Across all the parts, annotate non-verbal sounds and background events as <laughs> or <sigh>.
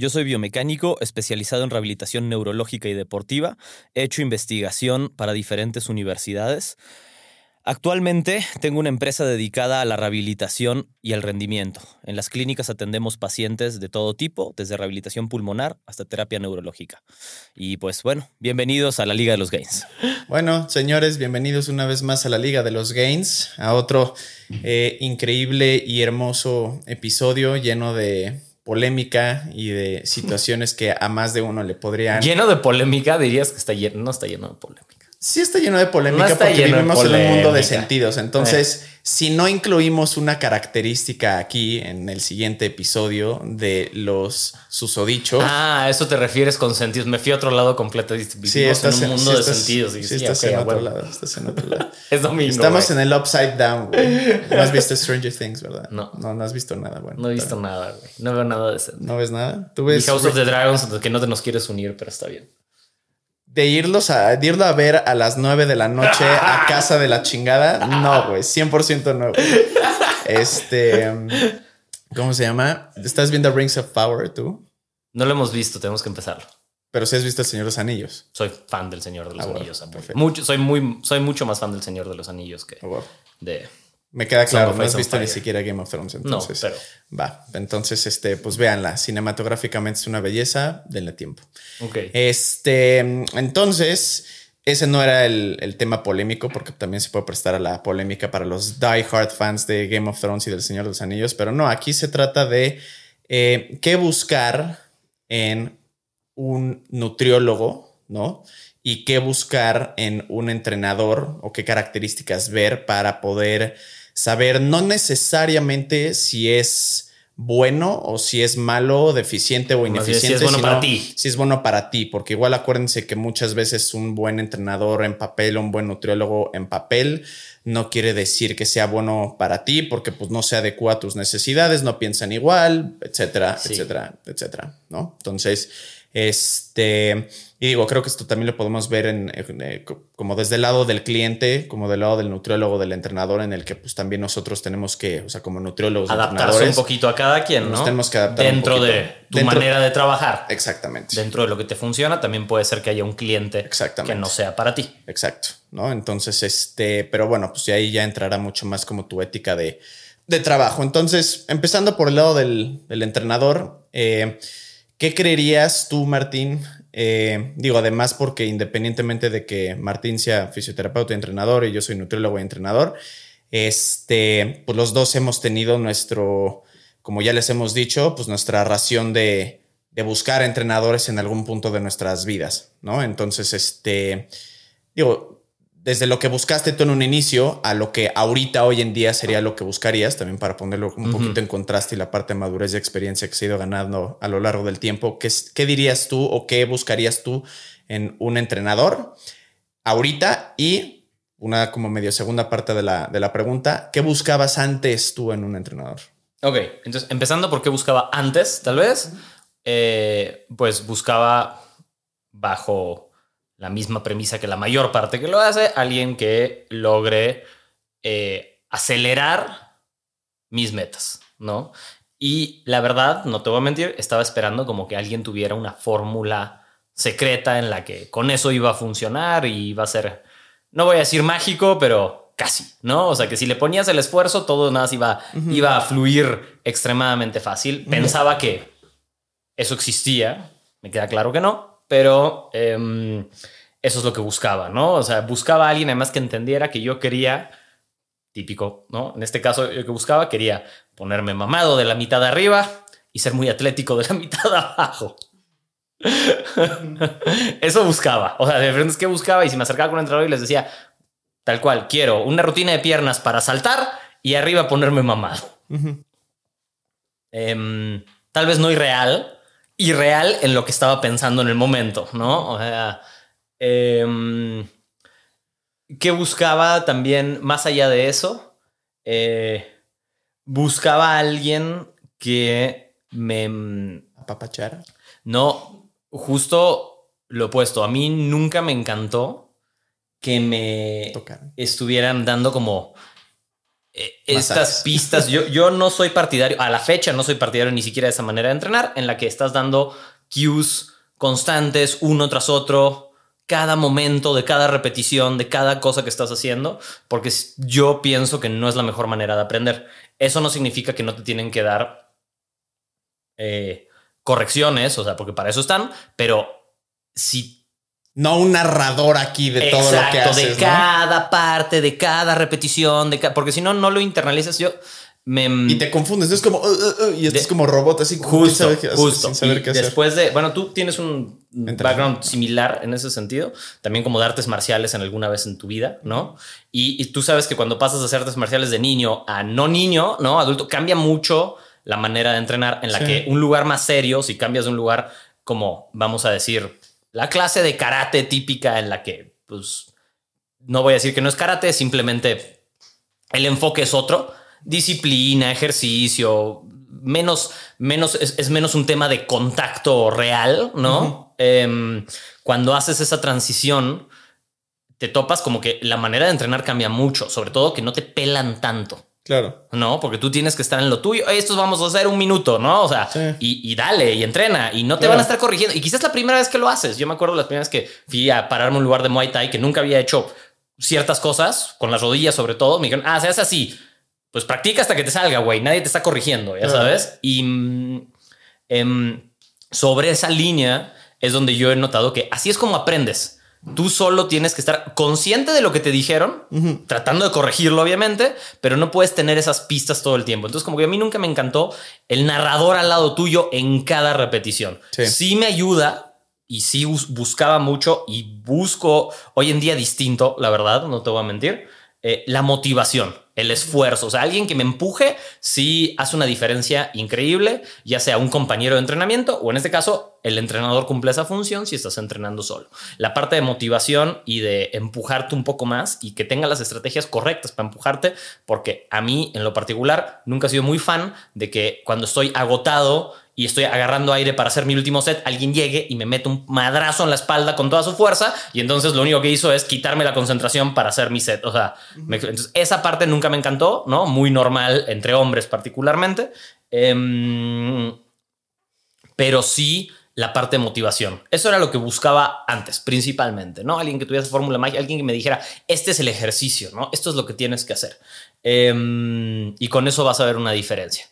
Yo soy biomecánico especializado en rehabilitación neurológica y deportiva. He hecho investigación para diferentes universidades. Actualmente tengo una empresa dedicada a la rehabilitación y al rendimiento. En las clínicas atendemos pacientes de todo tipo, desde rehabilitación pulmonar hasta terapia neurológica. Y pues bueno, bienvenidos a la Liga de los Gains. Bueno, señores, bienvenidos una vez más a la Liga de los Gains, a otro eh, increíble y hermoso episodio lleno de polémica y de <laughs> situaciones que a más de uno le podrían... Lleno de polémica, dirías que está lleno, no está lleno de polémica. Sí está lleno de polémica porque vivimos en un mundo de sentidos. Entonces, si no incluimos una característica aquí en el siguiente episodio de los susodichos. Ah, eso te refieres con sentidos. Me fui a otro lado completo. Vivimos sí, estás en un mundo de sentidos. Sí, estás, en otro lado, estás en otro lado. <laughs> es domingo. Estamos en el upside down, güey. <laughs> No has visto Stranger Things, ¿verdad? No. No, no has visto nada, bueno. No he visto nada, güey. No veo nada de eso. ¿No ves nada? ¿Tú ves? House of the Dragons, que no te nos quieres unir, pero está bien de irlos a, de irlo a ver a las 9 de la noche a <laughs> casa de la chingada. No, güey, 100% no. Este, ¿cómo se llama? ¿Estás viendo Rings of Power tú? No lo hemos visto, tenemos que empezarlo. Pero si has visto El Señor de los Anillos. Soy fan del Señor de los ah, Anillos. Mucho, soy, muy, soy mucho más fan del Señor de los Anillos que ah, de me queda claro, no has visto ni siquiera Game of Thrones, entonces. No, pero... Va, entonces, este, pues véanla. Cinematográficamente es una belleza, denle tiempo. Ok. Este, entonces, ese no era el, tema polémico, porque también se puede prestar a la polémica para los die-hard fans de Game of Thrones y del Señor de los Anillos, pero no, aquí se trata de eh, qué buscar en un nutriólogo, ¿no? Y qué buscar en un entrenador o qué características ver para poder saber no necesariamente si es bueno o si es malo, deficiente o ineficiente. Si es bueno para ti. Si es bueno para ti, porque igual acuérdense que muchas veces un buen entrenador en papel o un buen nutriólogo en papel no quiere decir que sea bueno para ti porque pues no se adecua a tus necesidades, no piensan igual, etcétera, etcétera, etcétera, ¿no? Entonces, este y digo, creo que esto también lo podemos ver en, eh, como desde el lado del cliente, como del lado del nutriólogo, del entrenador, en el que pues también nosotros tenemos que, o sea, como nutriólogos, adaptarse un poquito a cada quien, ¿no? tenemos que adaptar dentro de tu manera de trabajar. Exactamente. Dentro de lo que te funciona, también puede ser que haya un cliente que no sea para ti. Exacto, ¿no? Entonces, este, pero bueno, pues ahí ya entrará mucho más como tu ética de, de trabajo. Entonces, empezando por el lado del, del entrenador, eh, ¿qué creerías tú, Martín? Eh, digo, además porque independientemente de que Martín sea fisioterapeuta y entrenador y yo soy nutriólogo y entrenador, este, pues los dos hemos tenido nuestro, como ya les hemos dicho, pues nuestra ración de, de buscar entrenadores en algún punto de nuestras vidas, ¿no? Entonces, este, digo, desde lo que buscaste tú en un inicio a lo que ahorita, hoy en día, sería lo que buscarías, también para ponerlo un poquito en contraste y la parte de madurez y experiencia que se ha ido ganando a lo largo del tiempo, ¿qué, qué dirías tú o qué buscarías tú en un entrenador ahorita? Y una como medio segunda parte de la, de la pregunta, ¿qué buscabas antes tú en un entrenador? Ok, entonces empezando por qué buscaba antes, tal vez, eh, pues buscaba bajo la misma premisa que la mayor parte que lo hace, alguien que logre eh, acelerar mis metas, ¿no? Y la verdad, no te voy a mentir, estaba esperando como que alguien tuviera una fórmula secreta en la que con eso iba a funcionar y iba a ser, no voy a decir mágico, pero casi, ¿no? O sea, que si le ponías el esfuerzo, todo nada iba, iba a fluir extremadamente fácil. Pensaba que eso existía, me queda claro que no, pero em, eso es lo que buscaba, ¿no? O sea, buscaba a alguien además que entendiera que yo quería, típico, ¿no? En este caso, yo que buscaba, quería ponerme mamado de la mitad de arriba y ser muy atlético de la <laughs> mitad de abajo. <laughs> Eso buscaba. O sea, de frente es que buscaba y si me acercaba con un entrenador y les decía, tal cual, quiero una rutina de piernas para saltar y arriba ponerme mamado. Em, tal vez no irreal, irreal en lo que estaba pensando en el momento, ¿no? O sea, Em, ¿Qué buscaba también más allá de eso? Eh, buscaba a alguien que me... Apapachara. No, justo lo opuesto. A mí nunca me encantó que me estuvieran dando como eh, estas Masajes. pistas. Yo, yo no soy partidario, a la fecha no soy partidario ni siquiera de esa manera de entrenar, en la que estás dando cues constantes uno tras otro, cada momento de cada repetición, de cada cosa que estás haciendo, porque yo pienso que no es la mejor manera de aprender. Eso no significa que no te tienen que dar eh, correcciones, o sea, porque para eso están, pero si No un narrador aquí de todo lo que haces, de ¿no? cada parte, de cada repetición, de ca- porque si no, no lo internalizas. Yo me. Y te confundes, es como, uh, uh, uh, y estás De- como robot, así Justo, qué- justo. sin saber hacer. después de, bueno, tú tienes un background similar en ese sentido, también como de artes marciales en alguna vez en tu vida, ¿no? Y, y tú sabes que cuando pasas a hacer artes marciales de niño a no niño, ¿no? Adulto, cambia mucho la manera de entrenar en la Sí. que un lugar más serio, si cambias de un lugar como, vamos a decir, la clase de karate típica en la que, pues, no voy a decir que no es karate, simplemente el enfoque es otro. Disciplina, ejercicio, menos, menos, es, es menos un tema de contacto real, ¿no? Em, cuando haces esa transición, te topas como que la manera de entrenar cambia mucho, sobre todo que no te pelan tanto. Claro. No, porque tú tienes que estar en lo tuyo. "Ey, Estos vamos a hacer un minuto, ¿no? O sea, Sí. y, y dale y entrena y no te Claro. van a estar corrigiendo. Y quizás la primera vez que lo haces. Yo me acuerdo las primeras que fui a pararme un lugar de Muay Thai que nunca había hecho ciertas cosas, con las rodillas sobre todo. Me dijeron, ah, se hace así. Pues practica hasta que te salga, güey. Nadie te está corrigiendo, ya Claro. sabes. Y mm, em, sobre esa línea es donde yo he notado que así es como aprendes. Tú solo tienes que estar consciente de lo que te dijeron, tratando de corregirlo, obviamente, pero no puedes tener esas pistas todo el tiempo. Entonces, como que a mí nunca me encantó el narrador al lado tuyo en cada repetición. Sí. Sí, me ayuda y sí bus- buscaba mucho y busco hoy en día distinto, la verdad, no te voy a mentir, eh, la motivación, el esfuerzo. O sea, alguien que me empuje sí hace una diferencia increíble, ya sea un compañero de entrenamiento o en este caso el entrenador cumple esa función si estás entrenando solo. La parte de motivación y de empujarte un poco más y que tenga las estrategias correctas para empujarte, porque a mí en lo particular nunca he sido muy fan de que cuando estoy agotado y estoy agarrando aire para hacer mi último set, alguien llegue y me mete un madrazo en la espalda con toda su fuerza y entonces lo único que hizo es quitarme la concentración para hacer mi set. O sea, me- entonces esa parte nunca me encantó, ¿no? Muy normal entre hombres particularmente. Em, pero sí la parte de motivación. Eso era lo que buscaba antes, principalmente, ¿no? Alguien que tuviera fórmula mágica, alguien que me dijera, este es el ejercicio, ¿no? Esto es lo que tienes que hacer. Em, y con eso vas a ver una diferencia.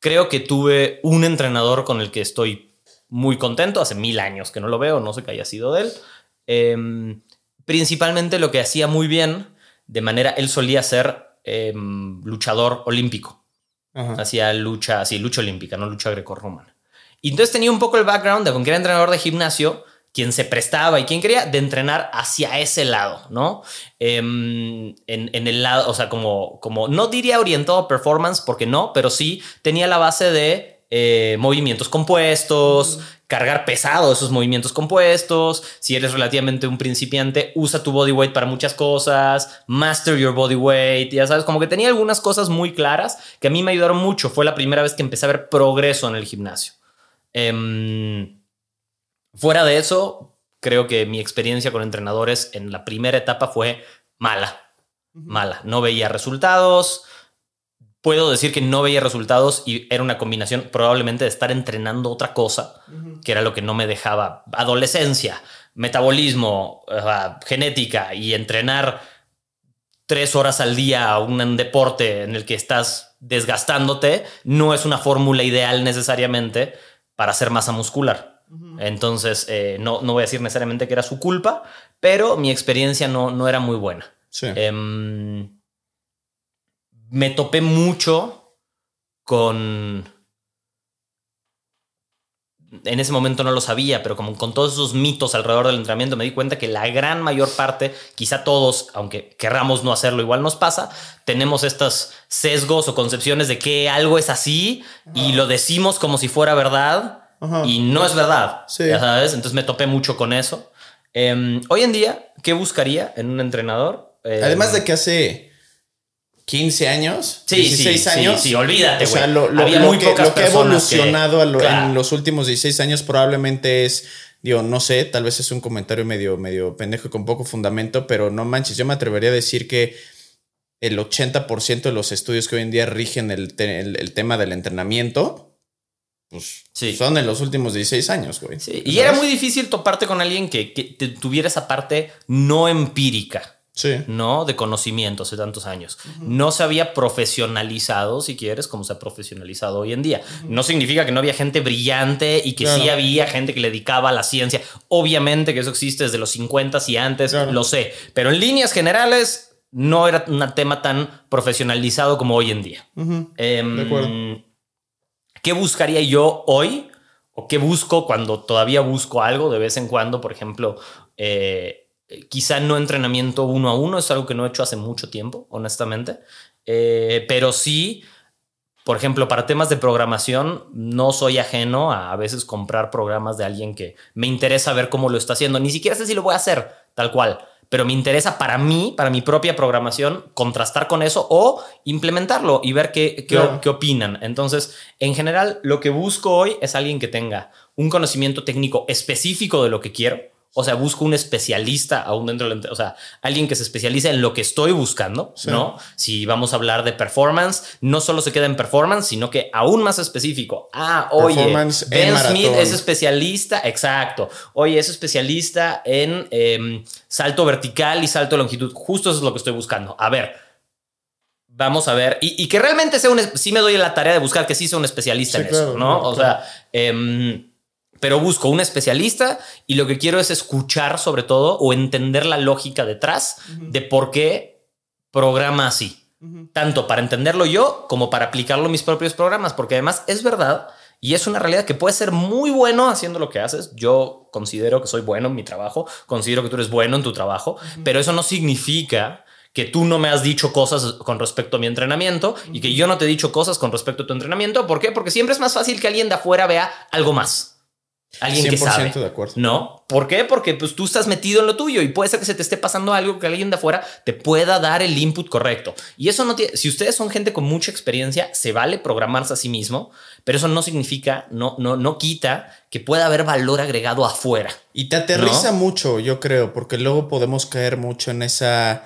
Creo que tuve un entrenador con el que estoy muy contento, hace mil años que no lo veo, no sé qué haya sido de él. Em, principalmente lo que hacía muy bien, de manera, él solía ser em, luchador olímpico Ajá. hacía lucha, así, lucha olímpica, no lucha grecorromana. Y entonces tenía un poco el background de que era entrenador de gimnasio, quien se prestaba y quien quería de entrenar hacia ese lado, ¿no? Em, en, en el lado, o sea, como, como, no diría orientado a performance, porque no, pero sí tenía la base de eh, movimientos compuestos, cargar pesado esos movimientos compuestos. Si eres relativamente un principiante, usa tu body weight para muchas cosas, master your body weight, ya sabes, como que tenía algunas cosas muy claras que a mí me ayudaron mucho. Fue la primera vez que empecé a ver progreso en el gimnasio. Em, fuera de eso, creo que mi experiencia con entrenadores en la primera etapa fue mala, mala. No veía resultados. Puedo decir que no veía resultados y era una combinación probablemente de estar entrenando otra cosa, que era lo que no me dejaba. Adolescencia, metabolismo, uh, genética y entrenar tres horas al día a un deporte en el que estás desgastándote no es una fórmula ideal necesariamente para hacer masa muscular. Entonces, eh, no, no voy a decir necesariamente que era su culpa, pero mi experiencia no, no era muy buena. Sí. Em, me topé mucho con... En ese momento no lo sabía, pero como con todos esos mitos alrededor del entrenamiento me di cuenta que la gran mayor parte, quizá todos, aunque querramos no hacerlo, igual nos pasa, tenemos estos sesgos o concepciones de que algo es así y lo decimos como si fuera verdad Ajá. y no es verdad. Sí. Ya sabes, entonces me topé mucho con eso. Em, hoy en día, ¿qué buscaría en un entrenador? Em, Además de que hace 15 años, Sí, 16 sí, años. sí, sí, olvídate, O sea, lo, lo- Había lo muy que, pocas lo que ha que- evolucionado a lo- Claro. en los últimos 16 años probablemente es, digo, no sé, tal vez es un comentario medio, medio pendejo y con poco fundamento, pero no manches, yo me atrevería a decir que el 80% de los estudios que hoy en día rigen el, te- el- el tema del entrenamiento, pues Sí. son en los últimos 16 años, güey. Sí, y ¿Sabes? era muy difícil toparte con alguien que, que te- tuviera esa parte no empírica. Sí. ¿no? De conocimiento hace tantos años. No se había profesionalizado, si quieres, como se ha profesionalizado hoy en día. No significa que no había gente brillante y que sí Claro. había gente que le dedicaba a la ciencia. Obviamente que eso existe desde los 50 y antes, Claro. lo sé. Pero en líneas generales no era un tema tan profesionalizado como hoy en día. Ujú. Em, De acuerdo. ¿Qué buscaría yo hoy? ¿O qué busco cuando todavía busco algo de vez en cuando? Por ejemplo, eh, quizá no entrenamiento uno a uno, es algo que no he hecho hace mucho tiempo, honestamente. Eh, pero sí, por ejemplo, para temas de programación, no soy ajeno a a veces comprar programas de alguien que me interesa ver cómo lo está haciendo. Ni siquiera sé si lo voy a hacer tal cual, pero me interesa para mí, para mi propia programación, contrastar con eso o implementarlo y ver qué, qué, Claro. qué opinan. Entonces, en general, lo que busco hoy es alguien que tenga un conocimiento técnico específico de lo que quiero. O sea, busco un especialista aún dentro del, o sea, alguien que se especialice en lo que estoy buscando, Sí. ¿no? Si vamos a hablar de performance, no solo se queda en performance, sino que aún más específico. Ah, oye, Ben Smith es especialista, exacto. Oye, es especialista en em, salto vertical y salto de longitud. Justo eso es lo que estoy buscando. A ver, vamos a ver. Y, y que realmente sea un. Sí me doy la tarea de buscar que sí sea un especialista Sí, en claro, eso, ¿no? claro, o sea, em, pero busco un especialista y lo que quiero es escuchar sobre todo o entender la lógica detrás de por qué programa así. Tanto para entenderlo yo como para aplicarlo en mis propios programas, porque además es verdad y es una realidad que puedes ser muy bueno haciendo lo que haces. Yo considero que soy bueno en mi trabajo, considero que tú eres bueno en tu trabajo, pero eso no significa que tú no me has dicho cosas con respecto a mi entrenamiento y que yo no te he dicho cosas con respecto a tu entrenamiento. ¿Por qué? Porque siempre es más fácil que alguien de afuera vea algo más. Alguien que 100% sabe. de acuerdo. ¿No? ¿Por qué? Porque pues tú estás metido en lo tuyo y puede ser que se te esté pasando algo que alguien de afuera te pueda dar el input correcto. Y eso no tiene, si ustedes son gente con mucha experiencia, se vale programarse a sí mismo, pero eso no significa, no, no, no quita que pueda haber valor agregado afuera. Y te aterriza ¿No? mucho, yo creo, porque luego podemos caer mucho en esa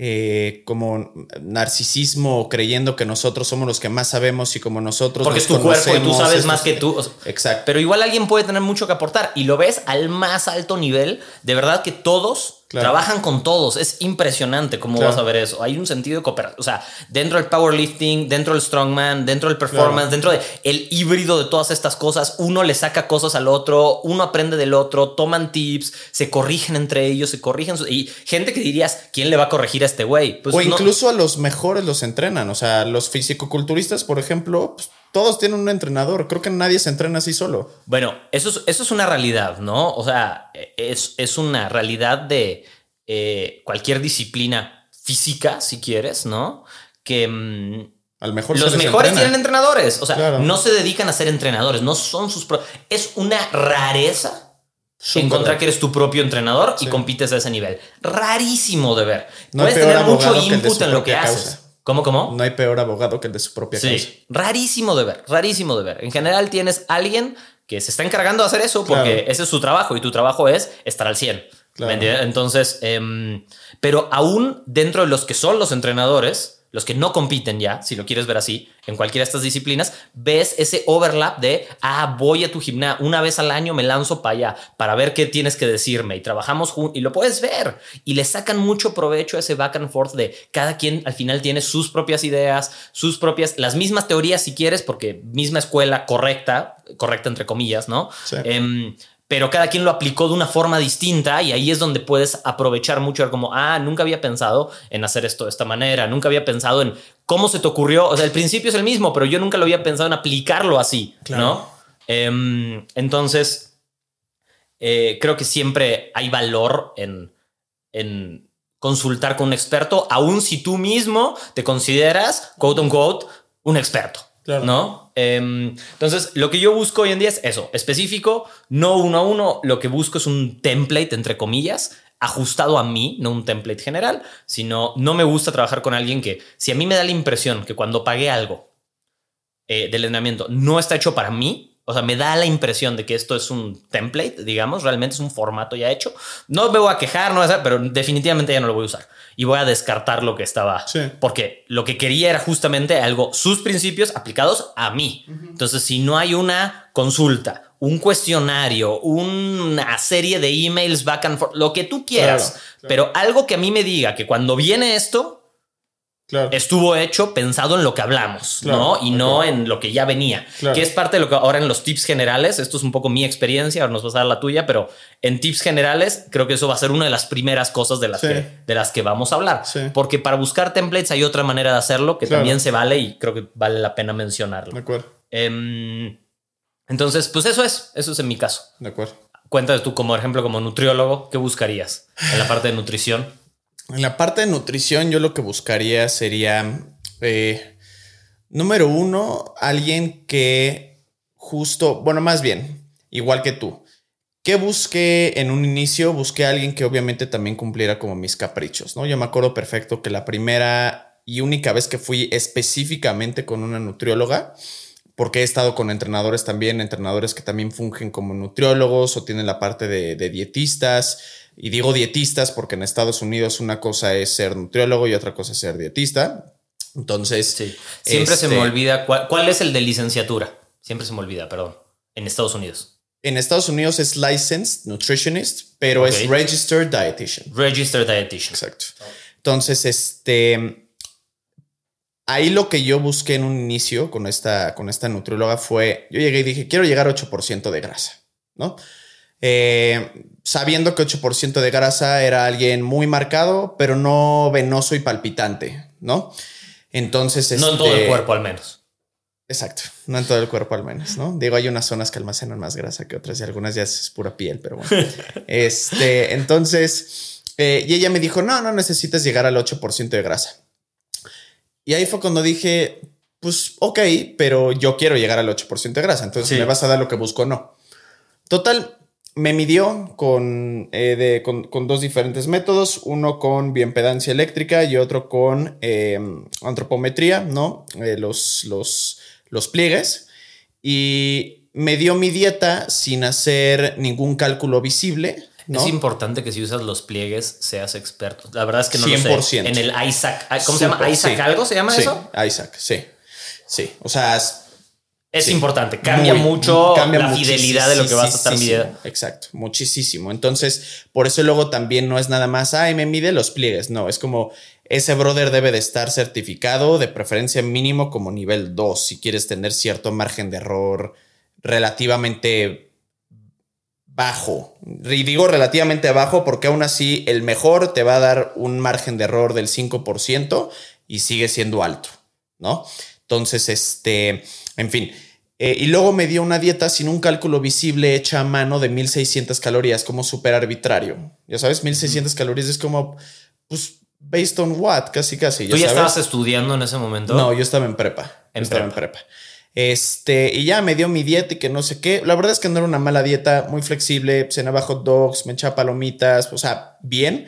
eh, como narcisismo creyendo que nosotros somos los que más sabemos y como nosotros Porque nos es tu cuerpo y tú sabes más que tú. O sea, Exacto. Pero igual alguien puede tener mucho que aportar y lo ves al más alto nivel. De verdad que todos Claro. trabajan con todos. Es impresionante cómo Claro. vas a ver eso. Hay un sentido de cooperación. O sea, dentro del powerlifting, dentro del strongman, dentro del performance, Claro. dentro del el híbrido de todas estas cosas, uno le saca cosas al otro, uno aprende del otro, toman tips, se corrigen entre ellos, se corrigen. Y gente que dirías, ¿quién le va a corregir a este güey? Pues o no- incluso a los mejores los entrenan. O sea, los fisicoculturistas, por ejemplo, pues, todos tienen un entrenador. Creo que nadie se entrena así solo. Bueno, eso es, eso es una realidad, ¿no? O sea, es, es una realidad de eh, cualquier disciplina física, si quieres, ¿no? Que mm, Al mejor los mejores entrena. tienen entrenadores. O sea, Claro. no se dedican a ser entrenadores, no son sus... es una rareza encontrar raro. que eres tu propio entrenador y compites a ese nivel. Rarísimo de ver. No Puedes tener mucho input en lo que haces. causa. ¿Cómo, cómo? No hay peor abogado que el de su propia causa. Sí, rarísimo de ver, rarísimo de ver. En general tienes alguien que se está encargando de hacer eso porque Claro. ese es su trabajo y tu trabajo es estar al 100. ¿me Claro. entiendes? Entonces, em, pero aún dentro de los que son los entrenadores, los que no compiten ya, si lo quieres ver así, en cualquiera de estas disciplinas, ves ese overlap de, ah, voy a tu gimnasio, una vez al año me lanzo para allá para ver qué tienes que decirme y trabajamos juntos y lo puedes ver y le sacan mucho provecho a ese back and forth de cada quien al final tiene sus propias ideas, sus propias, las mismas teorías si quieres, porque misma escuela correcta, correcta entre comillas, ¿no? Sí. Em, pero cada quien lo aplicó de una forma distinta y ahí es donde puedes aprovechar mucho como, ah, nunca había pensado en hacer esto de esta manera, nunca había pensado en cómo se te ocurrió, o sea, el principio es el mismo, pero yo nunca lo había pensado en aplicarlo así, Claro. ¿no? Em, entonces, eh, creo que siempre hay valor en, en consultar con un experto, aun si tú mismo te consideras, quote unquote, un experto. ¿No? Em, entonces, lo que yo busco hoy en día es eso, específico, no uno a uno. Lo que busco es un template, entre comillas, ajustado a mí, no un template general, sino no me gusta trabajar con alguien que, si a mí me da la impresión que cuando pagué algo eh, del entrenamiento no está hecho para mí, o sea, me da la impresión de que esto es un template, digamos, realmente es un formato ya hecho. No me voy a quejar, no pero definitivamente ya no lo voy a usar. Y voy a descartar lo que estaba. Porque lo que quería era justamente algo, sus principios aplicados a mí. Entonces, si no hay una consulta, un cuestionario, una serie de emails back and forth, lo que tú quieras, pero algo que a mí me diga que cuando viene esto, Estuvo hecho pensado en lo que hablamos, ¿no? Y no en lo que ya venía. Que es parte de lo que ahora en los tips generales, esto es un poco mi experiencia, ahora nos vas a dar la tuya, pero en tips generales creo que eso va a ser una de las primeras cosas de las, que, de las que vamos a hablar. Porque para buscar templates hay otra manera de hacerlo que también se vale y creo que vale la pena mencionarlo. De acuerdo. Em, entonces, pues eso es, eso es en mi caso. De acuerdo. Cuéntame tú, como ejemplo, como nutriólogo, ¿qué buscarías en la parte de nutrición? En la parte de nutrición, yo lo que buscaría sería, eh, número uno, alguien que justo, bueno, más bien, igual que tú. ¿Qué busqué en un inicio? Busqué a alguien que obviamente también cumpliera como mis caprichos, ¿no? Yo me acuerdo perfecto que la primera y única vez que fui específicamente con una nutrióloga, porque he estado con entrenadores también, entrenadores que también fungen como nutriólogos o tienen la parte de, de dietistas, y digo dietistas porque en Estados Unidos una cosa es ser nutriólogo y otra cosa es ser dietista. Entonces, siempre se me este, olvida cuál, es el de licenciatura. Siempre se me olvida, perdón. En Estados Unidos. En Estados Unidos es licensed nutritionist, pero es registered dietitian. Registered dietitian. Exacto. Entonces, este ahí lo que yo busqué en un inicio con esta, con esta nutrióloga fue, yo llegué y dije, quiero llegar a 8% de grasa, ¿no? Eh, sabiendo que 8% de grasa era alguien muy marcado, pero no venoso y palpitante, ¿no? Entonces... No en todo el este, cuerpo al menos. Exacto, no en todo el cuerpo al menos, ¿no? Digo, hay unas zonas que almacenan más grasa que otras y algunas ya es pura piel, pero bueno. <laughs> este, entonces, eh, y ella me dijo, no, no necesitas llegar al 8% de grasa. Y ahí fue cuando dije, pues ok, pero yo quiero llegar al 8% de grasa, entonces me vas a dar lo que busco no. Total, me midió eh, con, con, dos diferentes métodos, uno con bioimpedancia eléctrica y otro con em, antropometría, ¿no? Eh, los, los, los pliegues. Y me dio mi dieta sin hacer ningún cálculo visible. Es importante que si usas los pliegues seas experto. La verdad es que no 100%. lo sé. En el Isaac, ¿cómo se llama? ¿Isaac algo se llama eso? Isaac, sí. Sí. O sea, es importante, cambia mucho la fidelidad de lo que vas a estar midiendo. Exacto, muchísimo. Entonces, por eso luego también no es nada más, ay, me mide los pliegues. No, es como ese brother debe de estar certificado, de preferencia mínimo como nivel 2, si quieres tener cierto margen de error relativamente bajo. Y digo relativamente bajo porque aún así el mejor te va a dar un margen de error del 5% y sigue siendo alto, ¿no? Entonces, este, en fin. Eh, y luego me dio una dieta sin un cálculo visible hecha a mano de 1600 calorías, como súper arbitrario. Ya sabes, 1600 calorías es como, pues, based on what, casi, casi. ¿Tú ya, estabas estudiando en ese momento? No, yo estaba en prepa. En estaba prepa. en prepa. Este, y ya me dio mi dieta y que no sé qué. La verdad es que no era una mala dieta, muy flexible. Cenaba hot dogs, me echaba palomitas, o sea, bien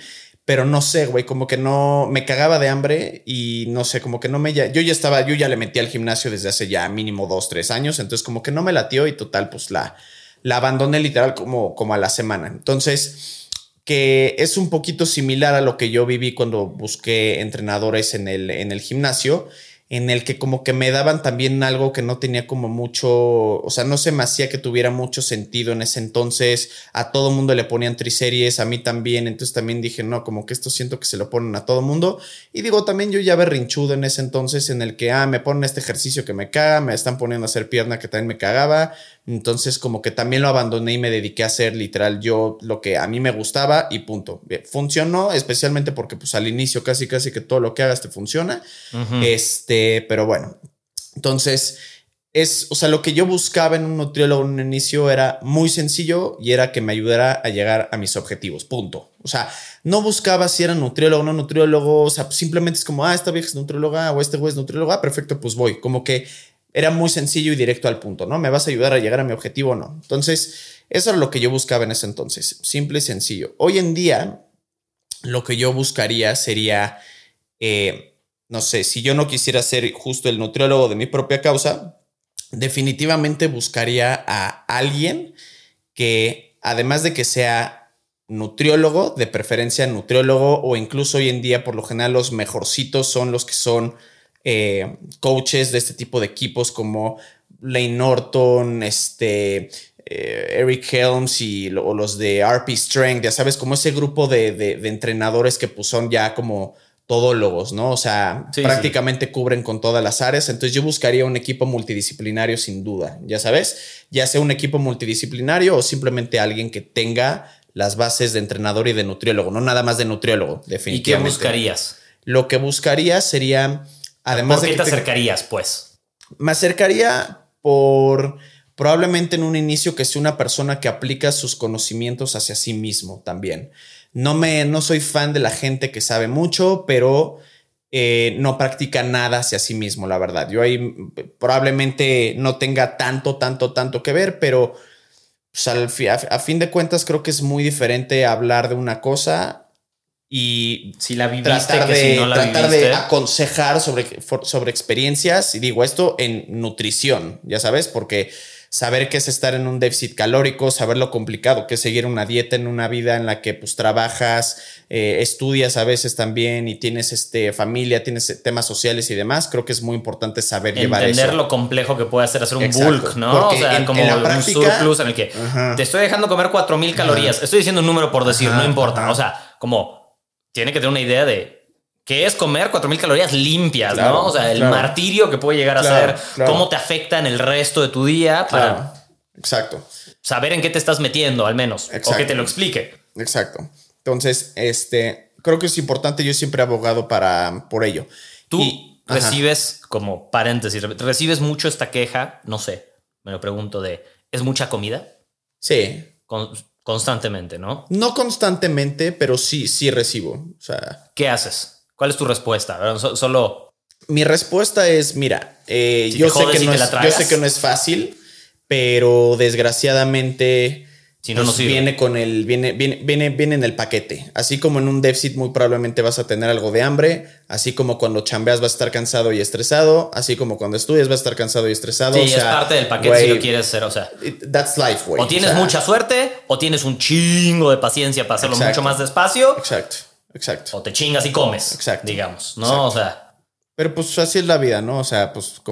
pero no sé, güey, como que no me cagaba de hambre y no sé, como que no me yo ya estaba, yo ya le metí al gimnasio desde hace ya mínimo dos, tres años, entonces como que no me latió y total, pues la, la abandoné literal como, como a la semana. Entonces, que es un poquito similar a lo que yo viví cuando busqué entrenadores en el, en el gimnasio en el que como que me daban también algo que no tenía como mucho, o sea, no se me hacía que tuviera mucho sentido en ese entonces, a todo mundo le ponían triseries, a mí también, entonces también dije, no, como que esto siento que se lo ponen a todo mundo, y digo, también yo ya berrinchudo en ese entonces en el que, ah, me ponen este ejercicio que me caga, me están poniendo a hacer pierna que también me cagaba, entonces como que también lo abandoné y me dediqué a hacer literal yo lo que a mí me gustaba y punto. Funcionó, especialmente porque pues al inicio casi casi que todo lo que hagas te funciona. Este, pero bueno. Entonces, es, o sea, lo que yo buscaba en un nutriólogo en un inicio era muy sencillo y era que me ayudara a llegar a mis objetivos, punto. O sea, no buscaba si era nutriólogo o no nutriólogo, o sea, simplemente es como, ah, esta vieja es nutrióloga o este güey es nutrióloga, ah, perfecto, pues voy. Como que era muy sencillo y directo al punto, ¿no? ¿Me vas a ayudar a llegar a mi objetivo o no? Entonces, eso era lo que yo buscaba en ese entonces, simple y sencillo. Hoy en día, lo que yo buscaría sería, eh, no sé, si yo no quisiera ser justo el nutriólogo de mi propia causa, definitivamente buscaría a alguien que, además de que sea nutriólogo, de preferencia nutriólogo, o incluso hoy en día, por lo general, los mejorcitos son los que son eh, coaches de este tipo de equipos como Lane Norton, este, eh, Eric Helms y o los de RP Strength, ya sabes, como ese grupo de, entrenadores que pues, son ya como todólogos, ¿no? O sea, prácticamente cubren con todas las áreas. Entonces yo buscaría un equipo multidisciplinario sin duda, ya sabes, ya sea un equipo multidisciplinario o simplemente alguien que tenga las bases de entrenador y de nutriólogo, no nada más de nutriólogo, definitivamente. ¿Y qué buscarías? Lo que buscaría sería, además ¿Por qué de... te acercarías, pues? Me acercaría por probablemente en un inicio que sea una persona que aplica sus conocimientos hacia sí mismo también. No me, no soy fan de la gente que sabe mucho, pero eh, no practica nada hacia sí mismo, la verdad. Yo ahí probablemente no tenga tanto, tanto, tanto que ver, pero pues, a, fin de cuentas creo que es muy diferente hablar de una cosa y si la tratar, de, tratar de aconsejar sobre, sobre experiencias. Y digo esto en nutrición, ya sabes, porque saber qué es estar en un déficit calórico, saber lo complicado que es seguir una dieta en una vida en la que pues trabajas, eh, estudias a veces también y tienes este, familia, tienes temas sociales y demás, creo que es muy importante saber llevar eso. Entender lo complejo que puede hacer hacer un bulk, ¿no? o sea, como un surplus en el que te estoy dejando comer 4000 calorías. Estoy diciendo un número por decir, no importa. O sea, como tiene que tener una idea de que es comer 4000 calorías limpias, ¿no? O sea, el martirio que puede llegar a ser, cómo te afecta en el resto de tu día para Exacto. saber en qué te estás metiendo, al menos, o que te lo explique. Exacto. Entonces, este, creo que es importante, yo siempre he abogado para, por ello. Tú recibes, como paréntesis, recibes mucho esta queja, no sé, me lo pregunto de, ¿es mucha comida? Sí. Constantemente, ¿no? No constantemente, pero sí, sí recibo. O sea. ¿Qué haces? ¿Cuál es tu respuesta? Solo. Mi respuesta es: mira, eh, yo, sé que no es, yo sé que no es fácil, pero desgraciadamente. Si no, pues viene con el, viene, viene, viene, viene en el paquete. Así como en un déficit muy probablemente vas a tener algo de hambre, así como cuando chambeas vas a estar cansado y estresado, así como cuando estudias vas a estar cansado y estresado. Sí, es parte del paquete si lo quieres hacer, o sea. That's life, güey. O tienes mucha suerte, o tienes un chingo de paciencia para hacerlo mucho más despacio. Exacto. Exacto. O te chingas y comes. Exacto. Digamos, ¿no? O sea. Pero pues así es la vida, ¿no? O sea, pues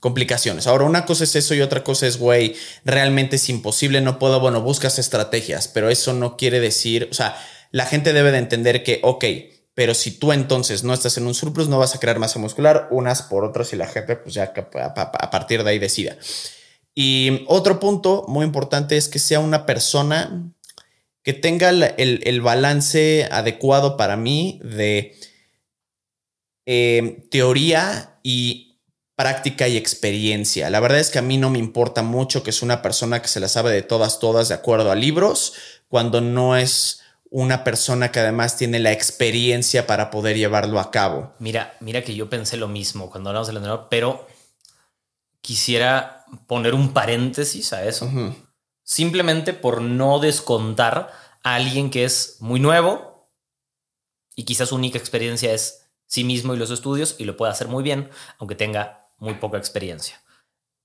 complicaciones. Ahora, una cosa es eso y otra cosa es, güey, realmente es imposible, no puedo, bueno, buscas estrategias, pero eso no quiere decir, o sea, la gente debe de entender que, ok, pero si tú entonces no estás en un surplus, no vas a crear masa muscular, unas por otras y la gente pues ya a partir de ahí decida. Y otro punto muy importante es que sea una persona que tenga el, balance adecuado para mí de eh, teoría y práctica y experiencia. La verdad es que a mí no me importa mucho que es una persona que se la sabe de todas, todas de acuerdo a libros, cuando no es una persona que además tiene la experiencia para poder llevarlo a cabo. Mira, mira que yo pensé lo mismo cuando hablamos del entrenador, pero quisiera poner un paréntesis a eso simplemente por no descontar a alguien que es muy nuevo y quizás su única experiencia es sí mismo y los estudios y lo puede hacer muy bien, aunque tenga muy poca experiencia.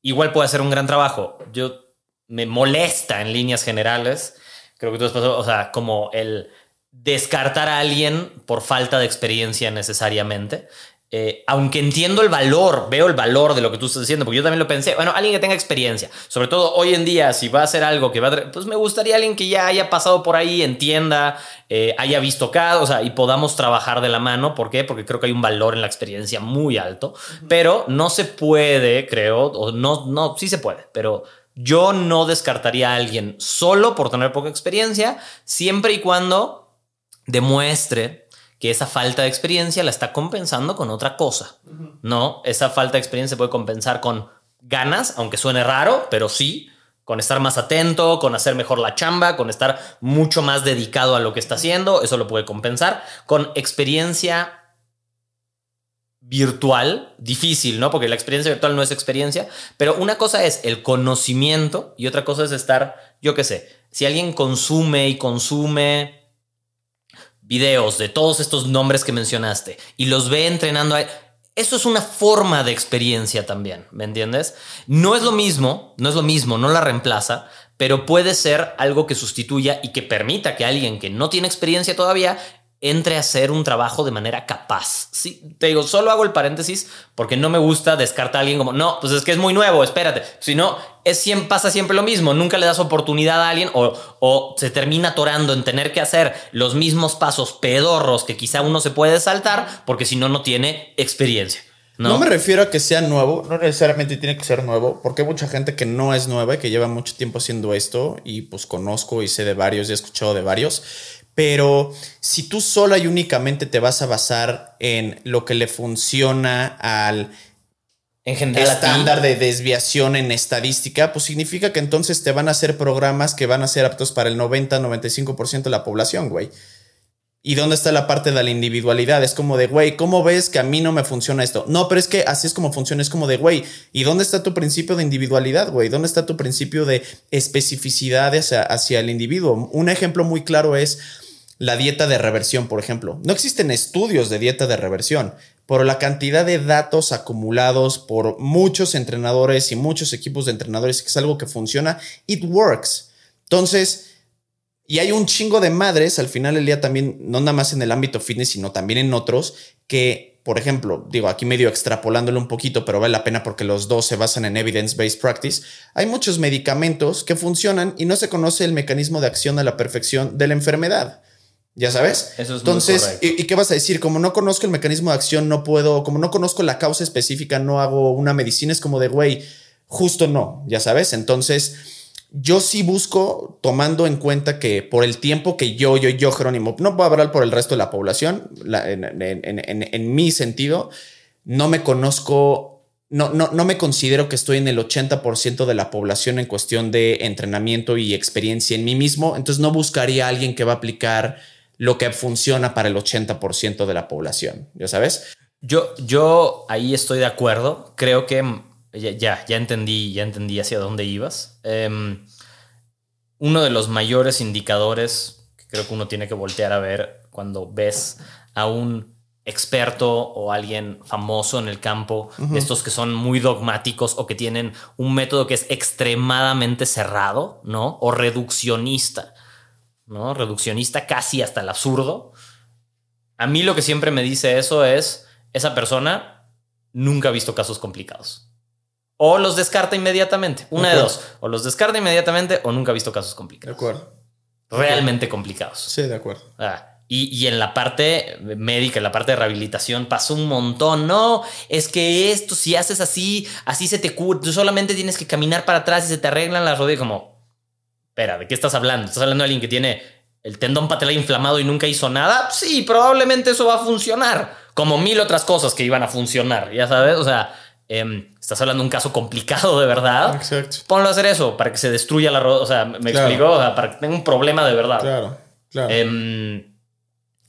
Igual puede hacer un gran trabajo. Yo me molesta en líneas generales, creo que tú has pasado, o sea, como el descartar a alguien por falta de experiencia necesariamente. Eh, aunque entiendo el valor, veo el valor de lo que tú estás diciendo, porque yo también lo pensé, bueno, alguien que tenga experiencia, sobre todo hoy en día, si va a hacer algo que va a, pues me gustaría alguien que ya haya pasado por ahí, entienda, eh, haya visto cada, o sea, y podamos trabajar de la mano, ¿por qué? Porque creo que hay un valor en la experiencia muy alto, pero no se puede, creo, o no, no, sí se puede, pero yo no descartaría a alguien solo por tener poca experiencia, siempre y cuando demuestre que esa falta de experiencia la está compensando con otra cosa. No, esa falta de experiencia se puede compensar con ganas, aunque suene raro, pero sí, con estar más atento, con hacer mejor la chamba, con estar mucho más dedicado a lo que está haciendo, eso lo puede compensar. Con experiencia virtual, difícil, ¿no? Porque la experiencia virtual no es experiencia, pero una cosa es el conocimiento y otra cosa es estar, yo qué sé, si alguien consume y consume videos de todos estos nombres que mencionaste y los ve entrenando, eso es una forma de experiencia también, ¿me entiendes? No es lo mismo, no es lo mismo, no la reemplaza, pero puede ser algo que sustituya y que permita que alguien que no tiene experiencia todavía entre a hacer un trabajo de manera capaz. Sí, te digo, solo hago el paréntesis porque no me gusta descartar a alguien como, no, pues es que es muy nuevo, espérate. Si no, es pasa siempre lo mismo, nunca le das oportunidad a alguien o, o se termina atorando en tener que hacer los mismos pasos pedorros que quizá uno se puede saltar porque si no, no tiene experiencia. ¿no? ¿no? me refiero a que sea nuevo, no necesariamente tiene que ser nuevo, porque hay mucha gente que no es nueva y que lleva mucho tiempo haciendo esto y pues conozco y sé de varios y he escuchado de varios pero si tú sola y únicamente te vas a basar en lo que le funciona al en general estándar de desviación en estadística, pues significa que entonces te van a hacer programas que van a ser aptos para el 90-95% de la población, güey. ¿Y dónde está la parte de la individualidad? Es como de, güey, ¿cómo ves que a mí no me funciona esto? No, pero es que así es como funciona, es como de, güey, ¿y dónde está tu principio de individualidad, güey? ¿Dónde está tu principio de especificidad hacia, hacia el individuo? Un ejemplo muy claro es la dieta de reversión, por ejemplo. No existen estudios de dieta de reversión, pero la cantidad de datos acumulados por muchos entrenadores y muchos equipos de entrenadores, que es algo que funciona, it works. Entonces, y hay un chingo de madres al final del día también, no nada más en el ámbito fitness, sino también en otros, que, por ejemplo, digo aquí medio extrapolándolo un poquito, pero vale la pena porque los dos se basan en evidence-based practice, hay muchos medicamentos que funcionan y no se conoce el mecanismo de acción a la perfección de la enfermedad. Ya sabes. Eso es Entonces, ¿y, ¿y, qué vas a decir? Como no conozco el mecanismo de acción, no puedo, como no conozco la causa específica, no hago una medicina, es como de, güey, justo no, ya sabes. Entonces, yo sí busco, tomando en cuenta que por el tiempo que yo, yo, yo, Jerónimo, no puedo hablar por el resto de la población, la, en, en, en, en, mi sentido, no me conozco no, no, no, me considero que estoy en el 80% de la población en cuestión de entrenamiento y experiencia en mí mismo, entonces no buscaría a alguien que va a aplicar lo que funciona para el 80% de la población, ¿ya sabes? Yo, yo ahí estoy de acuerdo. Creo que ya, ya, ya entendí, ya entendí hacia dónde ibas. Um, uno de los mayores indicadores que creo que uno tiene que voltear a ver cuando ves a un experto o alguien famoso en el campo, uh -huh. estos que son muy dogmáticos o que tienen un método que es extremadamente cerrado, ¿no? O reduccionista. ¿No? Reduccionista casi hasta el absurdo. A mí lo que siempre me dice eso es, esa persona nunca ha visto casos complicados. O los descarta inmediatamente. Una de, de dos. O los descarta inmediatamente o nunca ha visto casos complicados. De acuerdo. Realmente complicados. Sí, de acuerdo. Ah, y, y, en la parte médica, en la parte de rehabilitación, pasó un montón. No, es que esto, si haces así, así se te cura. Tú solamente tienes que caminar para atrás y se te arreglan las rodillas. Como, espera, ¿de qué estás hablando? ¿Estás hablando de alguien que tiene el tendón patelar inflamado y nunca hizo nada? Sí, probablemente eso va a funcionar. Como mil otras cosas que iban a funcionar, ya sabes. O sea, eh, estás hablando de un caso complicado de verdad. Exacto. Ponlo a hacer eso para que se destruya la rodilla. O sea, me Claro. explico. O sea, para que tenga un problema de verdad. Claro, claro. Em,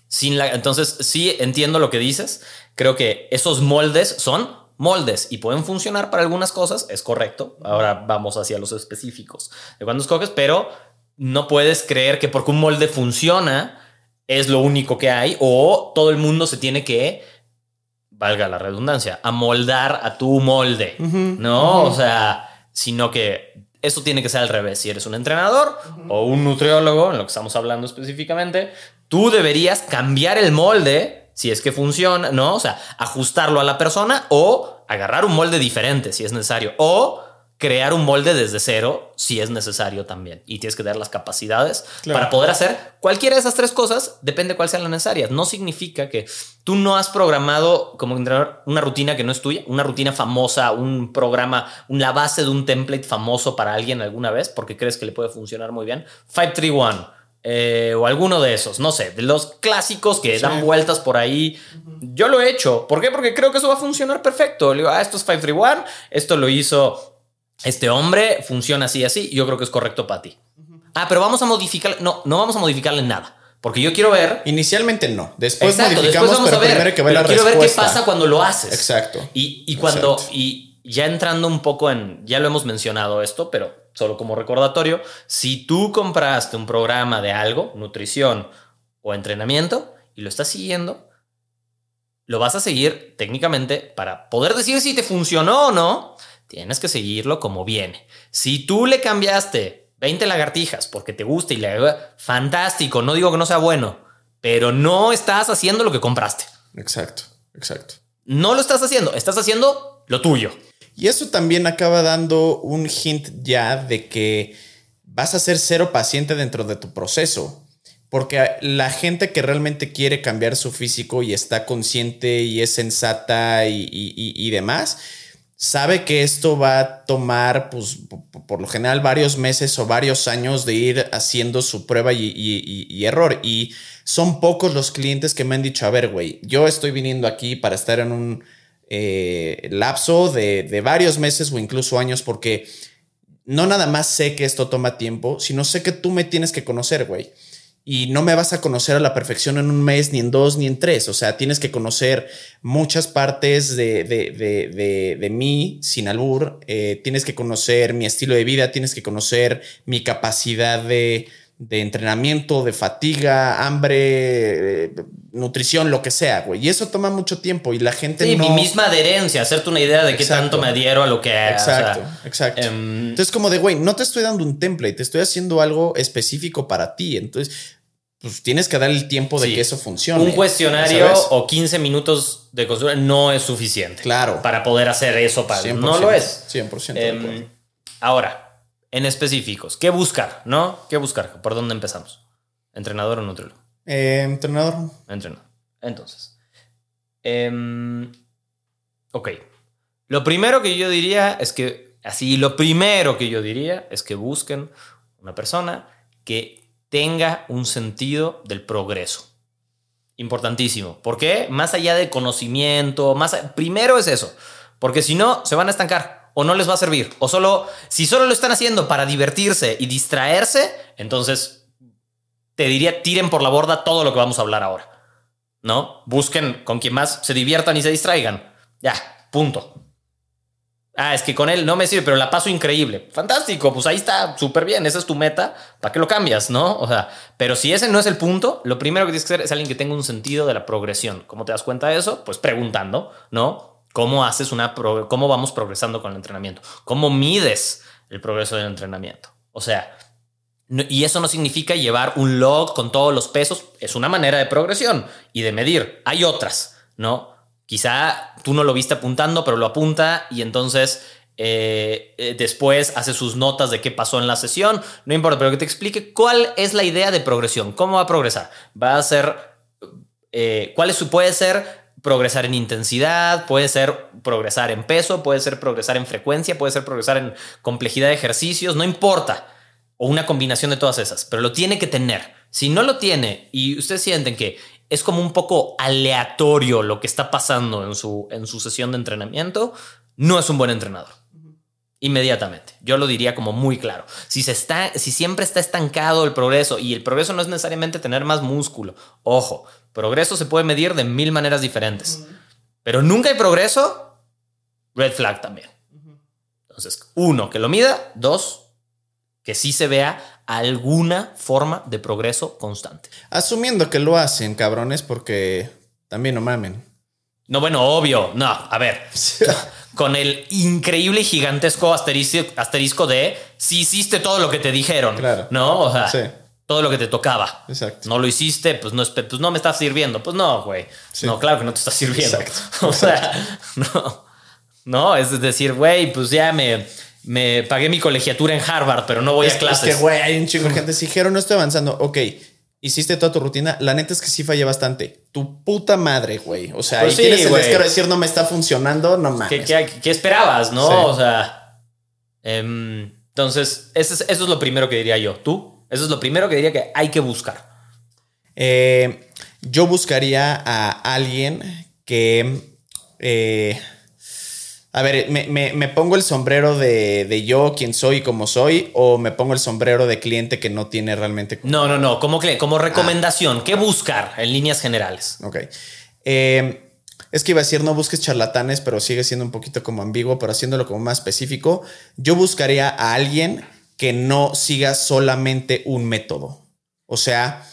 sin la, entonces, sí entiendo lo que dices. Creo que esos moldes son moldes y pueden funcionar para algunas cosas, es correcto. Ahora vamos hacia los específicos de cuando escoges, pero no puedes creer que porque un molde funciona es lo único que hay o todo el mundo se tiene que, valga la redundancia, amoldar a tu molde, ¿no? O sea, sino que eso tiene que ser al revés. Si eres un entrenador o un nutriólogo, en lo que estamos hablando específicamente, tú deberías cambiar el molde si es que funciona, ¿no? O sea, ajustarlo a la persona o agarrar un molde diferente si es necesario o crear un molde desde cero si es necesario también. Y tienes que dar las capacidades Claro. para poder hacer cualquiera de esas tres cosas, depende cuál sean las necesarias. No significa que tú no has programado como entrenador una rutina que no es tuya, una rutina famosa, un programa, la base de un template famoso para alguien alguna vez porque crees que le puede funcionar muy bien. 531 eh, o alguno de esos, no sé, de los clásicos que Sí. dan vueltas por ahí. Yo lo he hecho. ¿Por qué? Porque creo que eso va a funcionar perfecto. Le digo, ah, esto es 531, esto lo hizo este hombre, funciona así, así, yo creo que es correcto para ti. Ah, pero vamos a modificar, no, no vamos a modificarle nada. Porque yo quiero ver. Inicialmente no. Después Exacto, modificamos, después vamos pero a ver. primero hay que ver pero la quiero respuesta. ver qué pasa cuando lo haces. Exacto. Y, y cuando. Exacto. Y ya entrando un poco en. Ya lo hemos mencionado esto, pero solo como recordatorio. Si tú compraste un programa de algo, nutrición o entrenamiento, y lo estás siguiendo, lo vas a seguir técnicamente para poder decir si te funcionó o no. Tienes que seguirlo como viene. Si tú le cambiaste 20 lagartijas porque te gusta y le fantástico, no digo que no sea bueno, pero no estás haciendo lo que compraste. Exacto, exacto. No lo estás haciendo, estás haciendo lo tuyo. Y eso también acaba dando un hint ya de que vas a ser cero paciente dentro de tu proceso. Porque la gente que realmente quiere cambiar su físico y está consciente y es sensata y, y- y- demás, sabe que esto va a tomar, pues, por lo general, varios meses o varios años de ir haciendo su prueba y- y error. Y son pocos los clientes que me han dicho, a ver, güey, yo estoy viniendo aquí para estar en un eh, lapso de, de varios meses o incluso años porque no nada más sé que esto toma tiempo, sino sé que tú me tienes que conocer, güey. Y no me vas a conocer a la perfección en un mes, ni en dos, ni en tres. O sea, tienes que conocer muchas partes de, de, de, de, mí sin albur. Eh, tienes que conocer mi estilo de vida, tienes que conocer mi capacidad de, de entrenamiento, de fatiga, hambre, eh, nutrición, lo que sea, güey. Y eso toma mucho tiempo y la gente Sí, no... mi misma adherencia, hacerte una idea de qué Exacto. tanto me adhiero a lo que. o sea, Exacto, exacto. em, Entonces, como de, güey, no te estoy dando un template, te estoy haciendo algo específico para ti. Entonces, pues tienes que dar el tiempo de Sí. que eso funcione. un cuestionario ¿sabes? o 15 minutos de consulta no es suficiente. Claro. Para poder hacer eso. Para, 100%, no lo es. 100%. de Em, ahora, en específicos, ¿qué buscar? ¿No? ¿Qué buscar? ¿Por dónde empezamos? ¿Entrenador o nutriólogo? Eh, entrenador. Entrenador. Entonces. em, ok. Lo primero que yo diría es que. Así, lo primero que yo diría es que busquen una persona que tenga un sentido del progreso. Importantísimo. ¿Por qué? Más allá de conocimiento, más a- primero es eso. Porque si no, se van a estancar o no les va a servir. O solo, si solo lo están haciendo para divertirse y distraerse, entonces te diría, tiren por la borda todo lo que vamos a hablar ahora. ¿No? Busquen con quien más se diviertan y se distraigan. Ya, punto. Ah, es que con él no me sirve, pero la paso increíble. Fantástico, pues ahí está, súper bien, esa es tu meta. ¿Para qué lo cambias, no? O sea, pero si ese no es el punto, lo primero que tienes que hacer es alguien que tenga un sentido de la progresión. ¿Cómo te das cuenta de eso? Pues preguntando, ¿no? ¿Cómo haces una cómo vamos progresando con el entrenamiento? ¿Cómo mides el progreso del entrenamiento? O sea, no- y eso no significa llevar un log con todos los pesos. Es una manera de progresión y de medir. Hay otras, ¿no? Quizá tú no lo viste apuntando, pero lo apunta y entonces eh, eh, después hace sus notas de qué pasó en la sesión. No importa, pero que te explique cuál es la idea de progresión. ¿Cómo va a progresar? Va a ser... eh, ¿Cuál es su... Puede ser progresar en intensidad, puede ser progresar en peso, puede ser progresar en frecuencia, puede ser progresar en complejidad de ejercicios, no importa o una combinación de todas esas, pero lo tiene que tener. Si no lo tiene y ustedes sienten que es como un poco aleatorio lo que está pasando en su, en su sesión de entrenamiento, no es un buen entrenador. Inmediatamente. Yo lo diría como muy claro. Si, se está, si siempre está estancado el progreso, y el progreso no es necesariamente tener más músculo, ojo, progreso se puede medir de mil maneras diferentes, pero nunca hay progreso, red flag también. Entonces, uno, que lo mida, dos, que sí se vea alguna forma de progreso constante. Asumiendo que lo hacen, cabrones, porque también no mamen. No, bueno, obvio. No, a ver. <laughs> Con el increíble y gigantesco asterisco, asterisco de si hiciste todo lo que te dijeron. Claro. No, o sea, Sí. Todo lo que te tocaba. Exacto. No lo hiciste, pues no, pues no me está sirviendo. Pues no, güey. Sí. No, claro que no te está sirviendo. Exacto. <laughs> O sea, <laughs> no. No, es decir, güey, pues ya me, me pagué mi colegiatura en Harvard, pero no voy es, a es clases. que, güey, hay un chingo de gente. Si dijeron, no estoy avanzando. Ok, hiciste toda tu rutina. La neta es que sí fallé bastante. Tu puta madre, güey. O sea, Pues ahí sí, tienes el güey. descaro de decir, no me está funcionando, no mames. ¿Qué, qué, qué esperabas, no? Sí. O sea, em, entonces, eso es, eso es lo primero que diría yo. ¿Tú? Eso es lo primero que diría que hay que buscar. Eh, yo buscaría a alguien que. eh, A ver, ¿me, me, me pongo el sombrero de, de yo, quien soy y como soy? ¿O me pongo el sombrero de cliente que no tiene realmente... No, no, no. Como, como recomendación, ¿qué buscar en líneas generales? Ok. Eh, es que iba a decir, no busques charlatanes, pero sigue siendo un poquito como ambiguo, pero haciéndolo como más específico, yo buscaría a alguien que no siga solamente un método. O sea,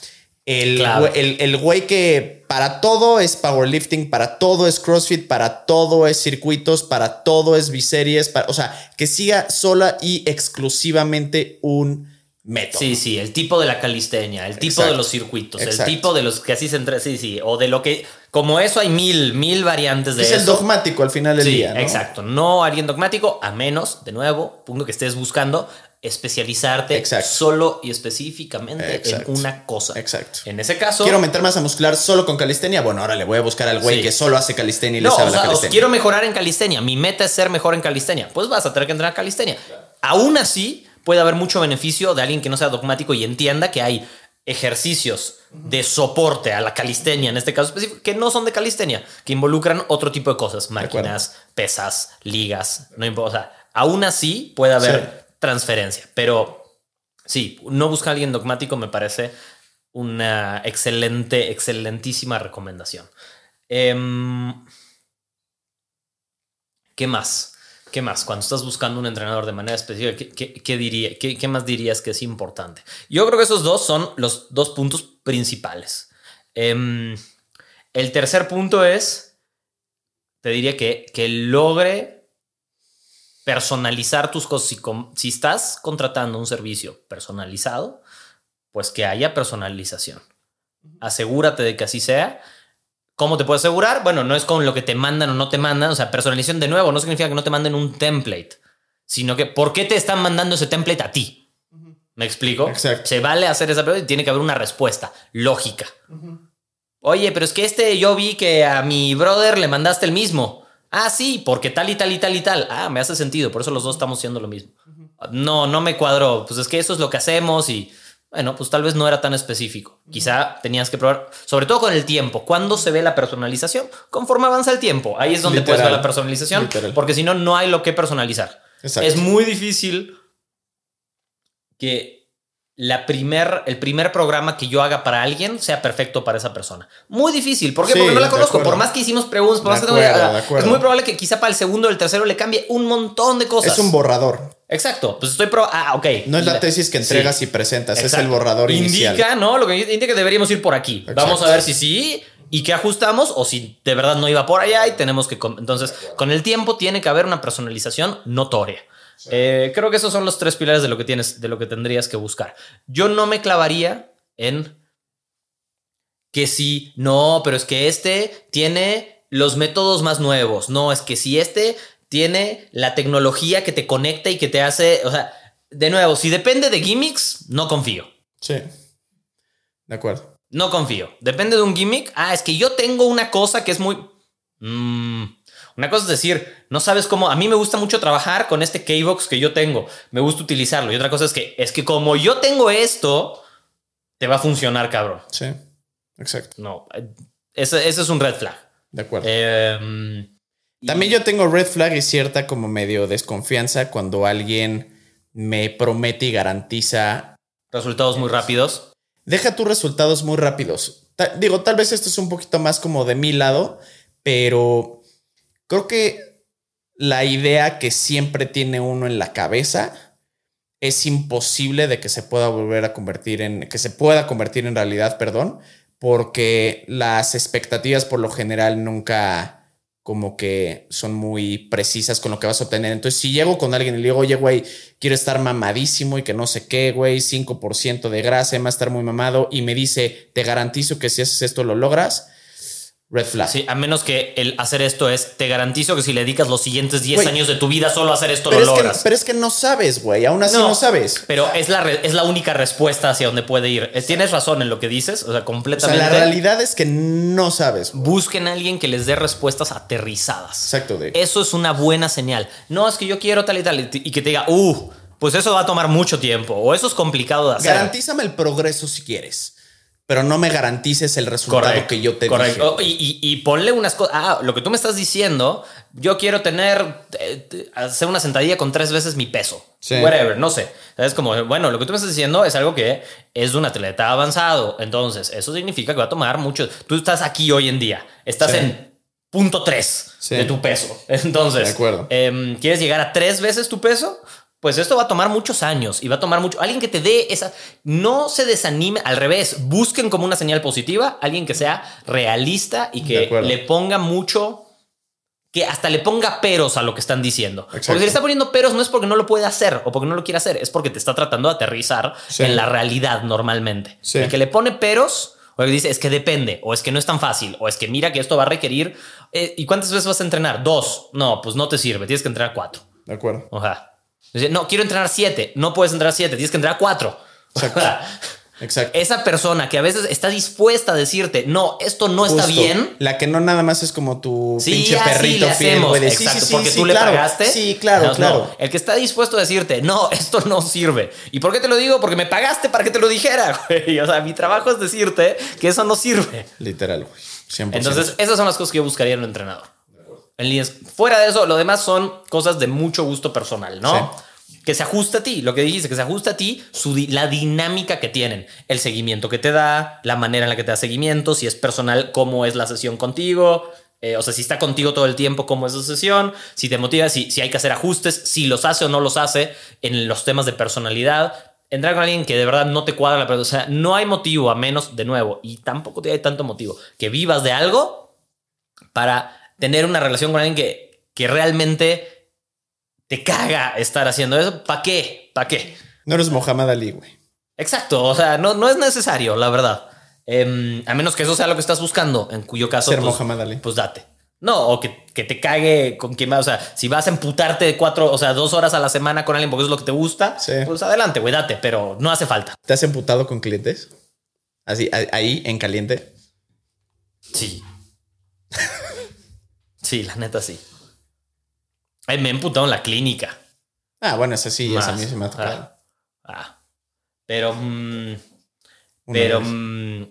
el, Claro. el, el güey que para todo es powerlifting, para todo es CrossFit, para todo es circuitos, para todo es biseries, para, o sea, que siga sola y exclusivamente un método. Sí, sí, el tipo de la calistenia, el tipo Exacto. de los circuitos, el tipo de los que así se entre, sí, sí, o de lo que, como eso hay mil, mil variantes de es eso. el dogmático al final del Sí, día. ¿no? exacto. No alguien dogmático, a menos, de nuevo, punto que estés buscando especializarte Exacto. solo y específicamente Exacto. en una cosa. Exacto. En ese caso, Quiero aumentar masa muscular solo con calistenia. Bueno, ahora le voy a buscar al güey Sí. que solo hace calistenia y le no, sabe o la sea, calistenia. quiero mejorar en calistenia. Mi meta es ser mejor en calistenia. Pues vas a tener que entrenar calistenia. Aún así, puede haber mucho beneficio de alguien que no sea dogmático y entienda que hay ejercicios de soporte a la calistenia, en este caso específico, que no son de calistenia, que involucran otro tipo de cosas, máquinas, pesas, ligas, no importa. O sea, aún así puede haber Sí. Transferencia, pero sí, no buscar a alguien dogmático me parece una excelente, excelentísima recomendación. Em, ¿Qué más? ¿Qué más? Cuando estás buscando un entrenador de manera específica, ¿qué, diría, qué, qué más dirías que es importante? Yo creo que esos dos son los dos puntos principales. Em, el tercer punto es, te diría que, que logre personalizar tus cosas. Si, estás contratando un servicio personalizado, pues que haya personalización. Asegúrate de que así sea. ¿Cómo te puedo asegurar? Bueno, no es con lo que te mandan o no te mandan. O sea, personalización de nuevo no significa que no te manden un template, sino que ¿por qué te están mandando ese template a ti? ¿Me explico? Exacto. Se vale hacer esa pregunta y tiene que haber una respuesta lógica. Oye, pero es que este yo vi que a mi brother le mandaste el mismo. Ah, sí, porque tal y tal y tal y tal. Ah, me hace sentido, por eso los dos estamos haciendo lo mismo. No, no me cuadró. Pues es que eso es lo que hacemos y bueno, pues tal vez no era tan específico. Quizá tenías que probar, sobre todo con el tiempo. ¿Cuándo se ve la personalización? Conforme avanza el tiempo. Ahí es donde puedes ver la personalización, Literal. porque si no, no hay lo que personalizar. Exacto. Es muy difícil que la primer, el primer programa que yo haga para alguien sea perfecto para esa persona. Muy difícil. ¿Por qué? Sí, Porque no la conozco. Por más que hicimos preguntas, por más que tengo- acuerdo, de ah, acuerdo. es muy probable que quizá para el segundo o el tercero le cambie un montón de cosas. Es un borrador. Exacto. Pues estoy pro. Ah, ok. No es la tesis que entregas Sí. y presentas, es el borrador indica, inicial. ¿no? Lo que indica que deberíamos ir por aquí. Exacto. Vamos a ver si sí y qué ajustamos o si de verdad no iba por allá y tenemos que... Entonces, con el tiempo tiene que haber una personalización notoria. Eh, creo que esos son los tres pilares de lo que tienes, de lo que tendrías que buscar. Yo no me clavaría en que si no, pero es que este tiene los métodos más nuevos. No, es que si este tiene la tecnología que te conecta y que te hace, o sea, de nuevo, si depende de gimmicks, no confío. Sí. De acuerdo. No confío. Depende de un gimmick. Ah, es que yo tengo una cosa que es muy... Mm, una cosa es decir, no sabes cómo... A mí me gusta mucho trabajar con este K-Box que yo tengo. Me gusta utilizarlo. Y otra cosa es que, es que como yo tengo esto, te va a funcionar, cabrón. Sí. Exacto. No, ese, ese es un red flag. De acuerdo. Eh, y- También yo tengo red flag y cierta como medio desconfianza cuando alguien me promete y garantiza. Resultados muy rápidos. Deja tus resultados muy rápidos. Ta- digo, tal vez esto es un poquito más como de mi lado, pero creo que la idea que siempre tiene uno en la cabeza es imposible de que se pueda volver a convertir en, que se pueda convertir en realidad, perdón, porque las expectativas por lo general nunca como que son muy precisas con lo que vas a obtener. Entonces, si llego con alguien y le digo, oye, güey, quiero estar mamadísimo y que no sé qué, güey, 5% de grasa, va a estar muy mamado, y me dice, te garantizo que si haces esto lo logras, red flag. Sí, a menos que el hacer esto es, te garantizo que si le dedicas los siguientes 10 Güey. años de tu vida solo a hacer esto lo es que, logras. pero es que no sabes, güey, aún así no, sabes. Pero es la, es la única respuesta hacia donde puede ir. Eh, Tienes razón en lo que dices, o sea, O sea, completamente. la realidad es que no sabes. güey. Busquen a alguien que les dé respuestas aterrizadas. Exacto, de Eso es una buena señal. No es que yo quiero tal y tal y que te diga, uh, pues eso va a tomar mucho tiempo o eso es complicado de hacer. Garantízame el progreso si quieres. Pero no me garantices el resultado que yo te correcto. dije. Y, y, ponle unas cosas. Ah, lo que tú me estás diciendo, yo quiero tener, eh, hacer una sentadilla con tres veces mi peso. Whatever, no sé. Es como, bueno, lo que tú me estás diciendo es algo que es de un atleta avanzado. Entonces, eso significa que va a tomar mucho. Tú estás aquí hoy en día, estás en punto tres de tu peso. Entonces, de acuerdo. Em, ¿quieres llegar a tres veces tu peso? Pues esto va a tomar muchos años y va a tomar mucho. Alguien que te dé esa. No se desanime, al revés, busquen como una señal positiva, alguien que sea realista y que le ponga mucho. Que hasta le ponga peros a lo que están diciendo. Porque si le está poniendo peros no es porque no lo puede hacer o porque no lo quiere hacer, es porque te está tratando de aterrizar en la realidad normalmente. El que le pone peros o el que dice es que depende, o es que no es tan fácil, o es que mira que esto va a requerir. Eh, ¿Y cuántas veces vas a entrenar? Dos. No, pues no te sirve, tienes que entrenar cuatro. De acuerdo. Ojalá no, quiero entrenar siete. No puedes entrenar siete, tienes que entrenar cuatro. <laughs> Exacto. Esa persona que a veces está dispuesta a decirte, no, esto no está bien. La que no nada más es como tu pinche perrito fiel, Exacto, porque tú le pagaste. Sí, claro, claro. el que está dispuesto a decirte, no, esto no sirve. ¿Y por qué te lo digo? Porque me pagaste para que te lo dijera, <laughs> güey. O sea, mi trabajo es decirte que eso no sirve. Literal, güey. Entonces, esas son las cosas que yo buscaría en un entrenador. En líneas. Fuera de eso, lo demás son cosas de mucho gusto personal, ¿no? Que se ajusta a ti, lo que dijiste, que se ajusta a ti, la dinámica que tienen, el seguimiento que te da, la manera en la que te da seguimiento, si es personal, cómo es la sesión contigo, eh, o sea, si está contigo todo el tiempo, cómo es la sesión, si te motiva, si, si hay que hacer ajustes, si los hace o no los hace en los temas de personalidad. Entrar con alguien que de verdad no te cuadra la persona, o sea, no hay motivo, a menos, de nuevo, y tampoco te hay tanto motivo, que vivas de algo para tener una relación con alguien que, que realmente te caga estar haciendo eso. ¿Para qué? ¿Para qué? No eres Mohamed Ali, güey. Exacto. O sea, no, no es necesario, la verdad. Em, a menos que eso sea lo que estás buscando, en cuyo caso. Ser pues, Mohamed Ali. Pues date. No, o que, te cague con quien más. O sea, si vas a emputarte de cuatro, o sea, dos horas a la semana con alguien porque eso es lo que te gusta, pues adelante, güey, date, pero no hace falta. ¿Te has emputado con clientes? Así, ahí, en caliente. Sí. <laughs> Sí, la neta sí. Me he emputado en la clínica. Ah, bueno, esa sí, esa a mí se me ha tocado. Ah, ah. Pero. Mm, pero. Mm,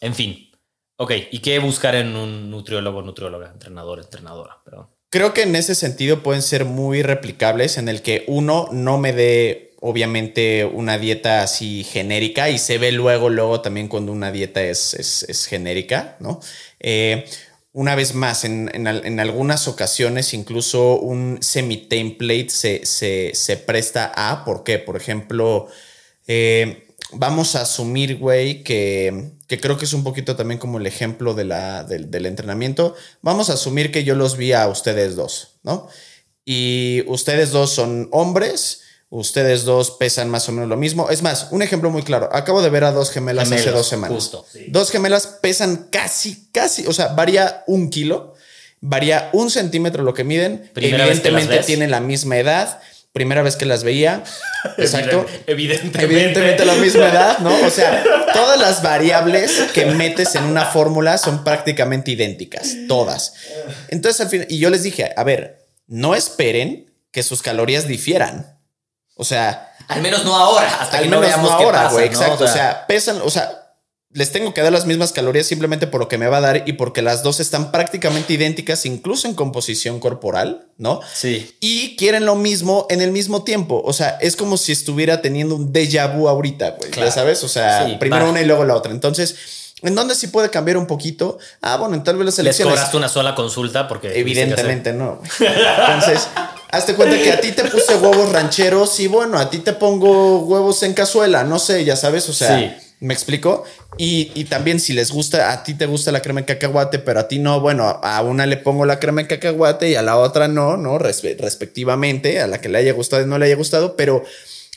en fin. Ok, ¿y qué buscar en un nutriólogo, nutrióloga, entrenador, entrenadora? Creo que en ese sentido pueden ser muy replicables, en el que uno no me dé, obviamente, una dieta así genérica y se ve luego, luego también cuando una dieta es, es, es genérica, ¿no? Eh, una vez más, en, algunas ocasiones incluso un semi-template se, se, presta a, ¿por qué? Por ejemplo, eh, vamos a asumir, güey, que, que, creo que es un poquito también como el ejemplo de la, del entrenamiento. Vamos a asumir que yo los vi a ustedes dos, ¿no? Y ustedes dos son hombres Ustedes dos pesan más o menos lo mismo. Es más, un ejemplo muy claro. Acabo de ver a dos gemelas, hace dos semanas. Dos gemelas pesan casi, casi, o sea, varía un kilo, varía un centímetro lo que miden. Evidentemente tienen la misma edad. Primera vez que las veía. <laughs> Exacto. Evidentemente. Evidentemente la misma edad, ¿no? O sea, <laughs> todas las variables que metes en una fórmula son prácticamente idénticas. Todas. Entonces, al fin, y yo les dije, a ver, no esperen que sus calorías difieran. O sea. Al menos no ahora, hasta al que menos no, ahora, güey. Exacto. O sea, pesan, o sea, les tengo que dar las mismas calorías simplemente por lo que me va a dar y porque las dos están prácticamente idénticas, incluso en composición corporal, ¿no? Sí. Y quieren lo mismo en el mismo tiempo. O sea, es como si estuviera teniendo un déjà vu ahorita, güey. Ya sabes, o sea, primero una y luego la otra. Entonces, ¿En dónde sí puede cambiar un poquito? Ah, bueno, en tal vez las elecciones. ¿Les cobraste una sola consulta? Porque. Evidentemente no. Entonces, hazte cuenta que a ti te puse huevos rancheros y bueno, a ti te pongo huevos en cazuela, no sé, ya sabes, o sea. ¿Me explico? Y, también si les gusta, a ti te gusta la crema de cacahuate, pero a ti no, bueno, a una le pongo la crema de cacahuate y a la otra no, ¿no? respectivamente, a la que le haya gustado y no le haya gustado, pero,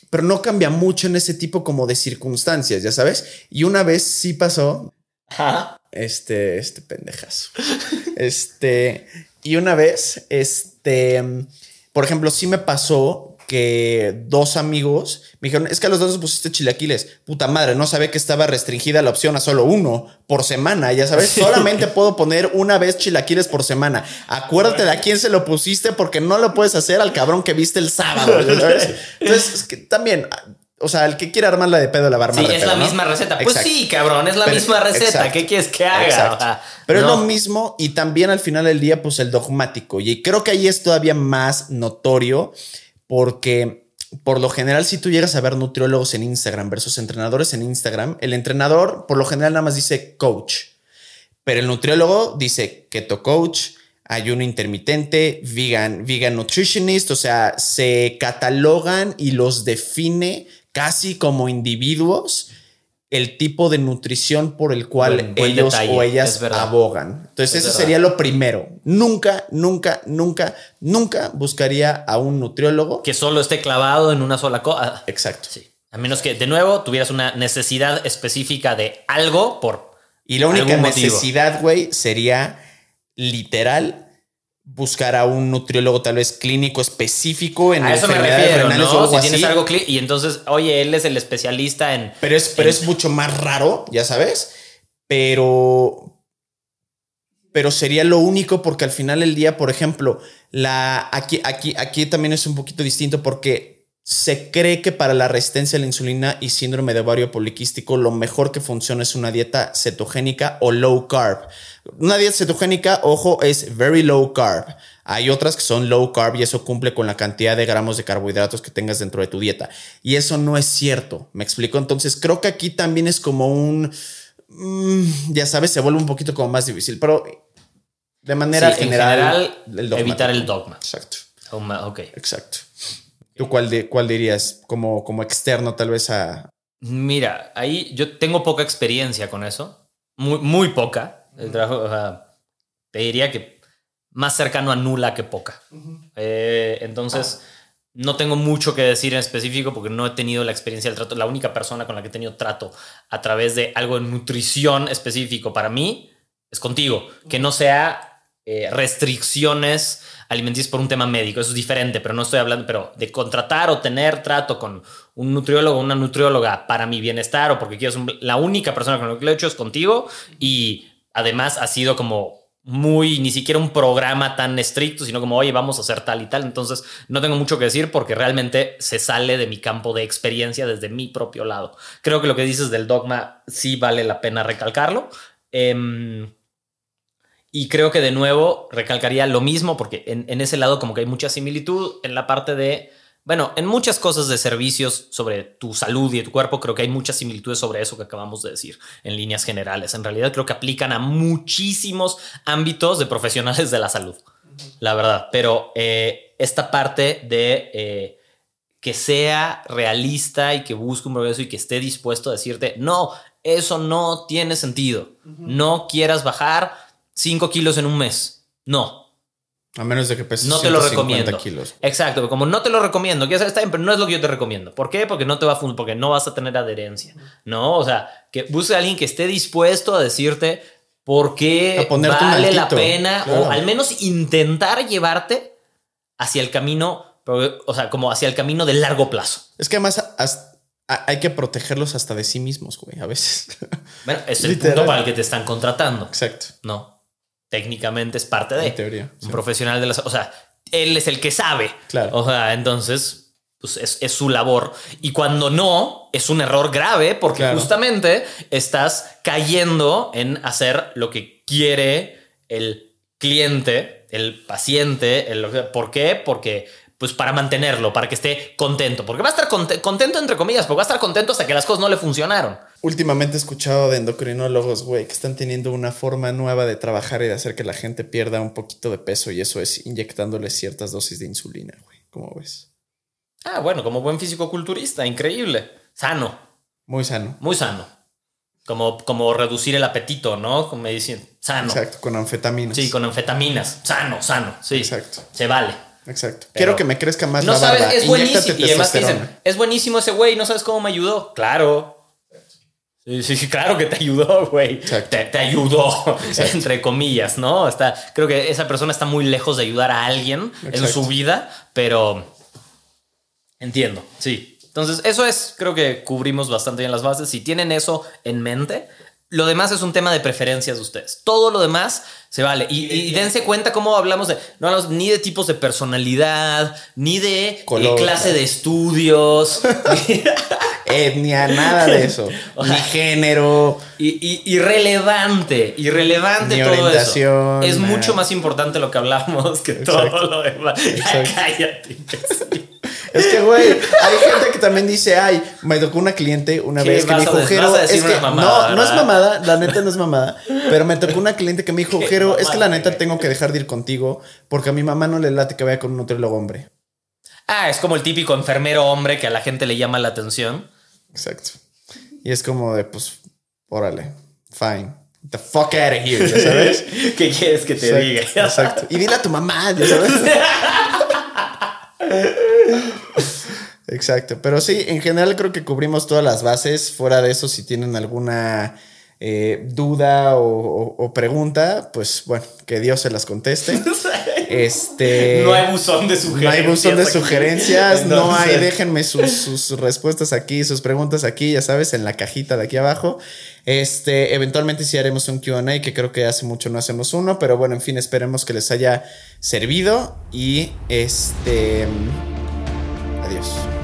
pero no cambia mucho en ese tipo como de circunstancias, ya sabes. Y una vez sí pasó, <laughs> este, este pendejazo. este, y una vez, este, por ejemplo, sí me pasó que dos amigos me dijeron, es que a los dos pusiste chilaquiles. Puta madre, no sabía que estaba restringida la opción a solo uno por semana. Ya sabes, solamente puedo poner una vez chilaquiles por semana. Acuérdate de a quién se lo pusiste porque no lo puedes hacer al cabrón que viste el sábado. <laughs> Entonces, es que también o sea, el que quiera armarla de pedo la va a armar Sí, de es pedo, la ¿no? misma receta. Pues Exacto. sí, cabrón, es la Pero- misma receta. exacto. ¿Qué quieres que haga? Exacto. Pero no. es lo mismo y también al final del día, pues el dogmático. Y creo que ahí es todavía más notorio porque por lo general, si tú llegas a ver nutriólogos en Instagram versus entrenadores en Instagram, el entrenador por lo general nada más dice coach, pero el nutriólogo dice keto coach, ayuno intermitente, vegan, vegan nutritionist, o sea, se catalogan y los define casi como individuos el tipo de nutrición por el cual Buen- buen ellos detalle, o ellas abogan. Entonces, Es eso verdad. sería lo primero. Nunca, nunca, nunca, nunca buscaría a un nutriólogo. Que solo esté clavado en una sola cosa. Exacto. Sí. A menos que, de nuevo, tuvieras una necesidad específica de algo por. Y la única necesidad, güey, sería literal buscar a un nutriólogo tal vez clínico específico en A eso me refiero, o ¿no? algo Si así. tienes algo y entonces, oye, él es el especialista en. Pero es, pero es mucho más raro, ya sabes. Pero. Pero sería lo único porque al final del día, por ejemplo, la, aquí, aquí, aquí también es un poquito distinto porque se cree que para la resistencia a la insulina y síndrome de ovario poliquístico, lo mejor que funciona es una dieta cetogénica o low carb. Una dieta cetogénica, ojo, es very low carb. Hay otras que son low carb y eso cumple con la cantidad de gramos de carbohidratos que tengas dentro de tu dieta. Y eso no es cierto. ¿Me explico? Entonces creo que aquí también es como un... mm, ya sabes, se vuelve un poquito como más difícil, pero de manera Sí, en general... general, evitar el dogma. Exacto, Dogma, Ok. exacto. ¿Tú cuál, de, cuál dirías como, como externo tal vez a... Mira, ahí yo tengo poca experiencia con eso. Muy, muy poca. El trabajo, o sea, te diría que más cercano a nula que poca. Eh, entonces, no tengo mucho que decir en específico porque no he tenido la experiencia del trato. La única persona con la que he tenido trato a través de algo de nutrición específico para mí es contigo. Que no sea eh, restricciones alimenticias por un tema médico. Eso es diferente, pero no estoy hablando, pero de contratar o tener trato con un nutriólogo o una nutrióloga para mi bienestar o porque un- la única persona con la que lo he hecho es contigo y además ha sido como muy, ni siquiera un programa tan estricto, sino como, oye, vamos a hacer tal y tal. Entonces, no tengo mucho que decir porque realmente se sale de mi campo de experiencia desde mi propio lado. Creo que lo que dices del dogma sí vale la pena recalcarlo. Em, y creo que de nuevo recalcaría lo mismo porque en, en ese lado como que hay mucha similitud en la parte de, bueno, en muchas cosas de servicios sobre tu salud y tu cuerpo, creo que hay muchas similitudes sobre eso que acabamos de decir en líneas generales. En realidad creo que aplican a muchísimos ámbitos de profesionales de la salud, la verdad. Pero eh, esta parte de... eh, que sea realista y que busque un progreso y que esté dispuesto a decirte, no, eso no tiene sentido. No quieras bajar 5 kilos en un mes. No, A menos de que peses no te lo 150 recomiendo. kilos. Exacto, como no te lo recomiendo, que está bien, pero no es lo que yo te recomiendo. ¿Por qué? Porque no te va a porque no vas a tener adherencia. No, o sea, que busque a alguien que esté dispuesto a decirte por qué vale la pena claro. o al menos intentar llevarte hacia el camino, o sea, como hacia el camino de largo plazo. Es que además hay que protegerlos hasta de sí mismos, güey, a veces. Bueno, es el Literal. punto para el que te están contratando. Exacto. No, técnicamente es parte de En teoría. un sí. profesional de la O sea, él es el que sabe. Claro. O sea, entonces, pues es, es su labor. Y cuando no, es un error grave porque Claro. justamente estás cayendo en hacer lo que quiere el cliente, el paciente. El, ¿Por qué? Porque pues para mantenerlo, para que esté contento. Porque va a estar conte- contento, entre comillas, porque va a estar contento hasta que las cosas no le funcionaron. Últimamente he escuchado de endocrinólogos, güey, que están teniendo una forma nueva de trabajar y de hacer que la gente pierda un poquito de peso y eso es inyectándole ciertas dosis de insulina, güey. ¿Cómo ves? Ah, bueno, como buen físico-culturista, increíble. Sano, Muy sano. muy sano. Como, como reducir el apetito, ¿no? Como me dicen, sano. Exacto, con anfetaminas. Sí, con anfetaminas. Sano, sano. Sí. Exacto. Se vale. Exacto. Pero- Quiero que me crezca más No la sabes, es Inyéctate buenísimo. Y además dicen, es buenísimo ese güey, no sabes cómo me ayudó. Claro. Sí, sí, sí, claro que te ayudó, güey. Te, te ayudó, <laughs> entre comillas, ¿no? Está, creo que esa persona está muy lejos de ayudar a alguien en Exacto. su vida, pero entiendo, sí. Entonces, eso es, creo que cubrimos bastante bien las bases. Si tienen eso en mente, lo demás es un tema de preferencias de ustedes. Todo lo demás se vale. Y, y dense cuenta cómo hablamos de, no hablamos ni de tipos de personalidad, ni de eh, Color. clase de estudios. <laughs> etnia, nada de eso. <laughs> ni género. Y, irrelevante, irrelevante todo orientación, eso. Es mucho más importante lo que hablamos que todo lo demás. <laughs> cállate. Es que, güey, hay gente que también dice, ay, me tocó una cliente una vez que me dijo, Jero, es que no, no es mamada, la neta no es mamada, pero me tocó una cliente que me dijo, <laughs> Jero, es que la neta tengo que dejar de ir contigo porque a mi mamá no le late que vaya con un nutriólogo hombre. Ah, es como el típico enfermero hombre que a la gente le llama la atención. Exacto. Y es como de, pues, órale, fine. the fuck out of here, ¿ya sabes? <laughs> ¿Qué quieres que te diga? Exacto. Y dile a tu mamá, ¿ya sabes? <laughs> Exacto, pero sí, en general creo que cubrimos todas las bases. Fuera de eso, si tienen alguna eh, duda o, pregunta, pues bueno, que Dios se las conteste. <laughs> Este, no hay buzón de sugerencias. No hay buzón de sugerencias, no hay, déjenme sus, respuestas aquí, sus preguntas aquí, ya sabes, en la cajita de aquí abajo. Este, eventualmente sí haremos un QA, que creo que hace mucho no hacemos uno, pero bueno, en fin, esperemos que les haya servido y este... Adiós.